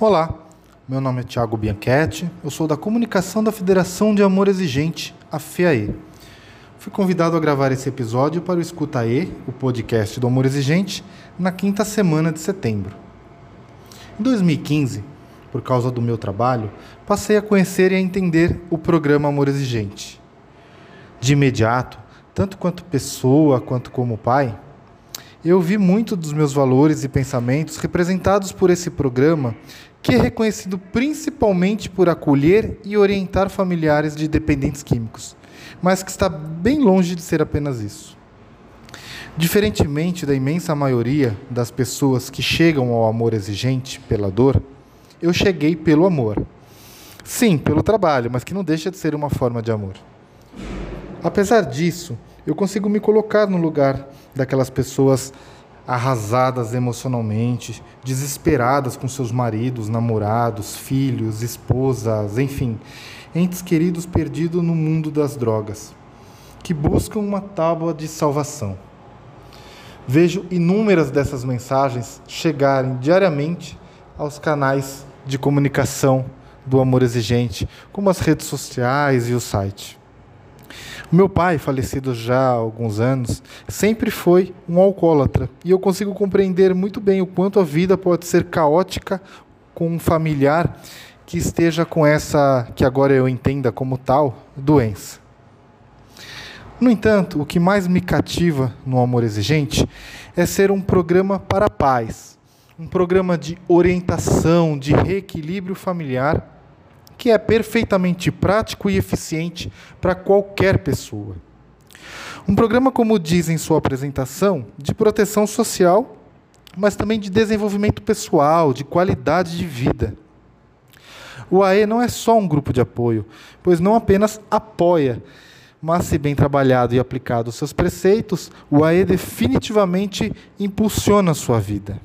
Olá, meu nome é Thiago Bianchetti, eu sou da comunicação da Federação de Amor Exigente, a FEAE. Fui convidado a gravar esse episódio para o Escutaê, o podcast do Amor Exigente, na quinta semana de setembro. Em 2015, por causa do meu trabalho, passei a conhecer e a entender o programa Amor Exigente. De imediato, tanto quanto pessoa quanto como pai, eu vi muito dos meus valores e pensamentos representados por esse programa, que é reconhecido principalmente por acolher e orientar familiares de dependentes químicos mas que está bem longe de ser apenas isso. Diferentemente da imensa maioria das pessoas que chegam ao amor exigente pela dor, eu cheguei pelo amor. Sim, pelo trabalho, mas que não deixa de ser uma forma de amor. Apesar disso, eu consigo me colocar no lugar daquelas pessoas arrasadas emocionalmente, desesperadas com seus maridos, namorados, filhos, esposas, enfim, entes queridos perdidos no mundo das drogas, que buscam uma tábua de salvação. Vejo inúmeras dessas mensagens chegarem diariamente aos canais de comunicação do amor exigente, como as redes sociais e o site. Meu pai, falecido já há alguns anos, sempre foi um alcoólatra e eu consigo compreender muito bem o quanto a vida pode ser caótica com um familiar que esteja com essa, que agora eu entenda como tal, doença. No entanto, o que mais me cativa no Amor Exigente é ser um programa para pais, um programa de orientação, de reequilíbrio familiar, que é perfeitamente prático e eficiente para qualquer pessoa. Um programa, como diz em sua apresentação, de proteção social, mas também de desenvolvimento pessoal, de qualidade de vida. O AE não é só um grupo de apoio, pois não apenas apoia, mas se bem trabalhado e aplicado os seus preceitos, o AE definitivamente impulsiona a sua vida.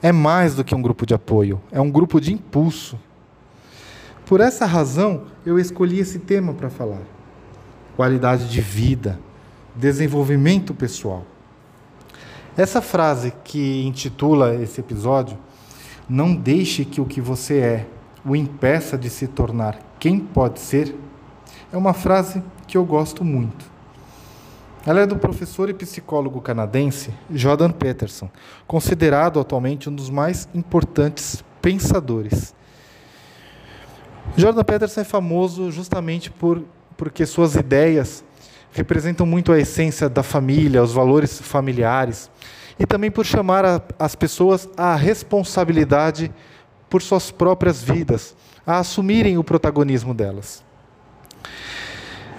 É mais do que um grupo de apoio, é um grupo de impulso. Por essa razão, eu escolhi esse tema para falar. Qualidade de vida, desenvolvimento pessoal. Essa frase que intitula esse episódio, não deixe que o que você é o impeça de se tornar quem pode ser, é uma frase que eu gosto muito. Ela é do professor e psicólogo canadense Jordan Peterson, considerado atualmente um dos mais importantes pensadores. Jordan Peterson é famoso justamente por porque suas ideias representam muito a essência da família, os valores familiares, e também por chamar a, as pessoas à responsabilidade por suas próprias vidas, a assumirem o protagonismo delas.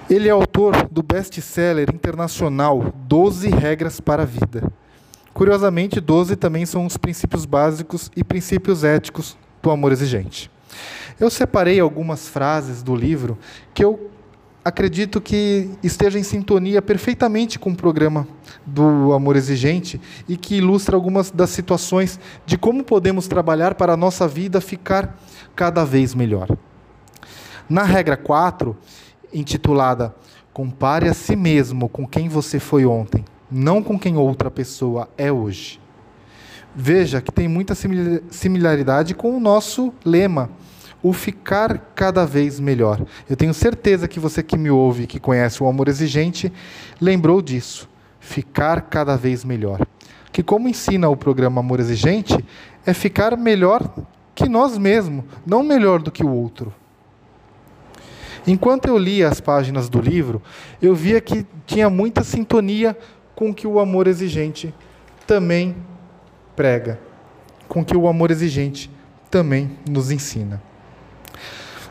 Ele é autor do best-seller internacional 12 Regras para a Vida. Curiosamente, 12 também são os princípios básicos e princípios éticos do amor exigente. Eu separei algumas frases do livro que eu acredito que esteja em sintonia perfeitamente com o programa do Amor Exigente e que ilustra algumas das situações de como podemos trabalhar para a nossa vida ficar cada vez melhor. Na regra 4, intitulada Compare a si mesmo com quem você foi ontem, não com quem outra pessoa é hoje. Veja que tem muita similaridade com o nosso lema o ficar cada vez melhor. Eu tenho certeza que você que me ouve, que conhece o amor exigente, lembrou disso. Ficar cada vez melhor. Que, como ensina o programa Amor Exigente, é ficar melhor que nós mesmos, não melhor do que o outro. Enquanto eu lia as páginas do livro, eu via que tinha muita sintonia com o que o amor exigente também prega, com o que o amor exigente também nos ensina.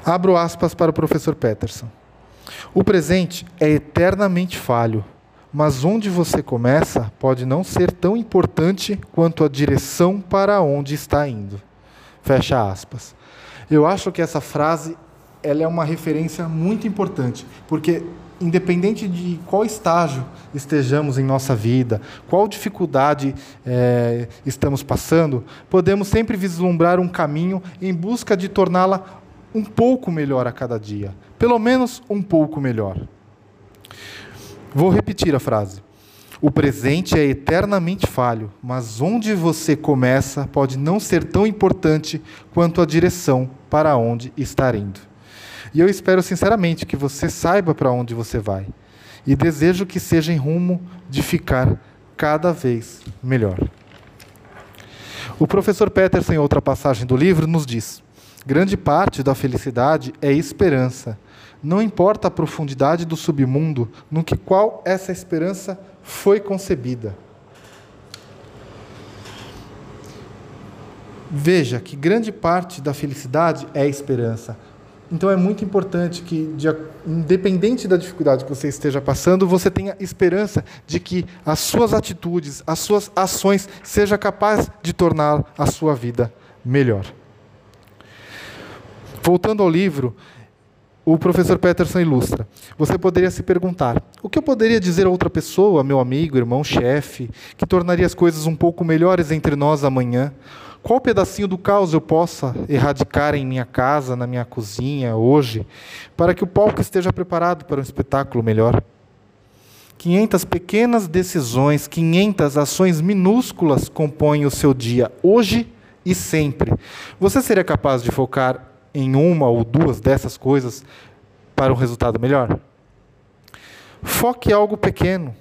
Abro aspas para o professor Peterson. O presente é eternamente falho, mas onde você começa pode não ser tão importante quanto a direção para onde está indo. Fecha aspas. Eu acho que essa frase ela é uma referência muito importante, porque independente de qual estágio estejamos em nossa vida, qual dificuldade é, estamos passando, podemos sempre vislumbrar um caminho em busca de torná-la um pouco melhor a cada dia. Pelo menos um pouco melhor. Vou repetir a frase. O presente é eternamente falho, mas onde você começa pode não ser tão importante quanto a direção para onde está indo. E eu espero sinceramente que você saiba para onde você vai. E desejo que seja em rumo de ficar cada vez melhor. O professor Peterson, em outra passagem do livro, nos diz: grande parte da felicidade é esperança. Não importa a profundidade do submundo no que qual essa esperança foi concebida. Veja que grande parte da felicidade é esperança. Então é muito importante que, de, independente da dificuldade que você esteja passando, você tenha esperança de que as suas atitudes, as suas ações, seja capaz de tornar a sua vida melhor. Voltando ao livro, o professor Peterson ilustra. Você poderia se perguntar: o que eu poderia dizer a outra pessoa, meu amigo, irmão, chefe, que tornaria as coisas um pouco melhores entre nós amanhã? Qual pedacinho do caos eu possa erradicar em minha casa, na minha cozinha, hoje, para que o palco esteja preparado para um espetáculo melhor? 500 pequenas decisões, 500 ações minúsculas compõem o seu dia, hoje e sempre. Você seria capaz de focar em uma ou duas dessas coisas para um resultado melhor? Foque algo pequeno.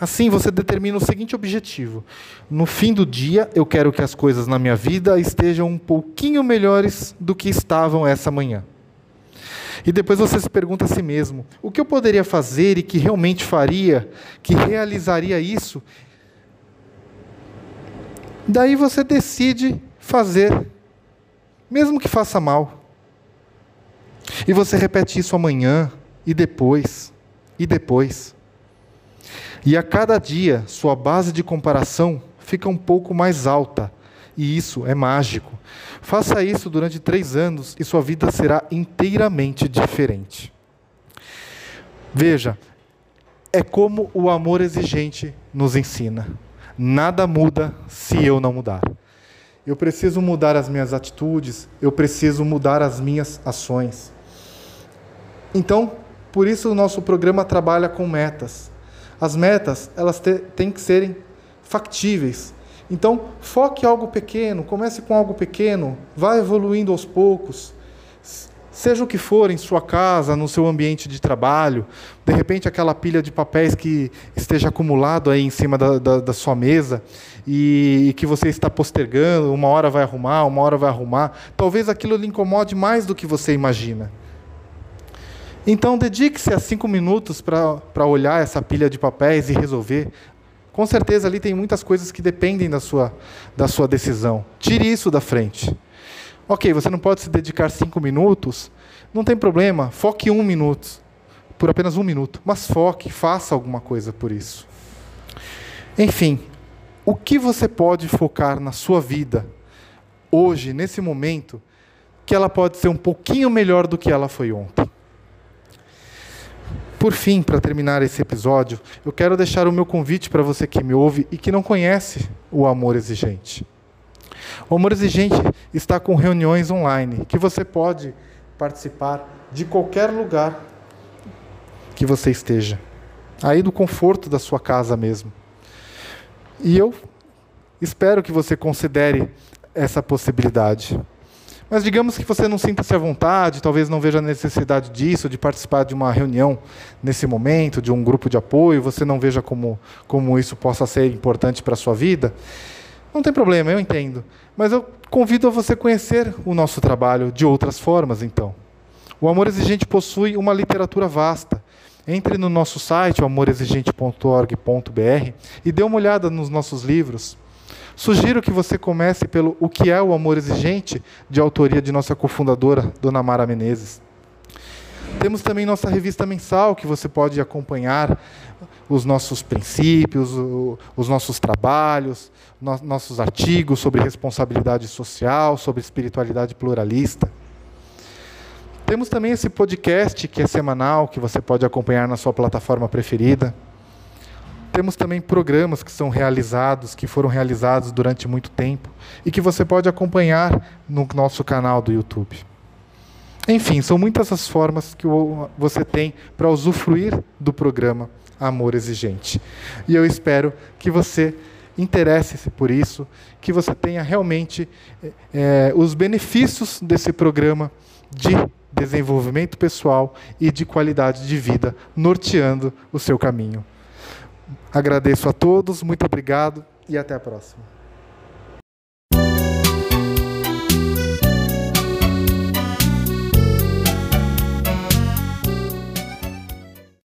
Assim você determina o seguinte objetivo: no fim do dia, eu quero que as coisas na minha vida estejam um pouquinho melhores do que estavam essa manhã. E depois você se pergunta a si mesmo: o que eu poderia fazer e que realmente faria, que realizaria isso? Daí você decide fazer, mesmo que faça mal. E você repete isso amanhã, e depois, e depois. E a cada dia, sua base de comparação fica um pouco mais alta. E isso é mágico. Faça isso durante três anos e sua vida será inteiramente diferente. Veja, é como o amor exigente nos ensina. Nada muda se eu não mudar. Eu preciso mudar as minhas atitudes, eu preciso mudar as minhas ações. Então, por isso o nosso programa trabalha com metas. As metas, elas têm que serem factíveis. Então, foque algo pequeno, comece com algo pequeno, vá evoluindo aos poucos. Seja o que for em sua casa, no seu ambiente de trabalho, de repente aquela pilha de papéis que esteja acumulado aí em cima da, da, da sua mesa e, e que você está postergando, uma hora vai arrumar, uma hora vai arrumar, talvez aquilo lhe incomode mais do que você imagina. Então, dedique-se a cinco minutos para olhar essa pilha de papéis e resolver. Com certeza ali tem muitas coisas que dependem da sua, da sua decisão. Tire isso da frente. Ok, você não pode se dedicar cinco minutos, não tem problema, foque um minuto, por apenas um minuto, mas foque, faça alguma coisa por isso. Enfim, o que você pode focar na sua vida, hoje, nesse momento, que ela pode ser um pouquinho melhor do que ela foi ontem? Por fim, para terminar esse episódio, eu quero deixar o meu convite para você que me ouve e que não conhece o amor exigente. O amor exigente está com reuniões online que você pode participar de qualquer lugar que você esteja, aí do conforto da sua casa mesmo. E eu espero que você considere essa possibilidade. Mas digamos que você não sinta-se à vontade, talvez não veja a necessidade disso, de participar de uma reunião nesse momento, de um grupo de apoio, você não veja como, como isso possa ser importante para a sua vida. Não tem problema, eu entendo. Mas eu convido a você conhecer o nosso trabalho de outras formas, então. O Amor Exigente possui uma literatura vasta. Entre no nosso site, amorexigente.org.br, e dê uma olhada nos nossos livros. Sugiro que você comece pelo O que é o Amor Exigente, de autoria de nossa cofundadora, Dona Mara Menezes. Temos também nossa revista mensal, que você pode acompanhar os nossos princípios, os nossos trabalhos, nossos artigos sobre responsabilidade social, sobre espiritualidade pluralista. Temos também esse podcast que é semanal, que você pode acompanhar na sua plataforma preferida. Temos também programas que são realizados, que foram realizados durante muito tempo e que você pode acompanhar no nosso canal do YouTube. Enfim, são muitas as formas que você tem para usufruir do programa amor exigente. E eu espero que você interesse-se por isso, que você tenha realmente é, os benefícios desse programa de desenvolvimento pessoal e de qualidade de vida norteando o seu caminho. Agradeço a todos, muito obrigado e até a próxima.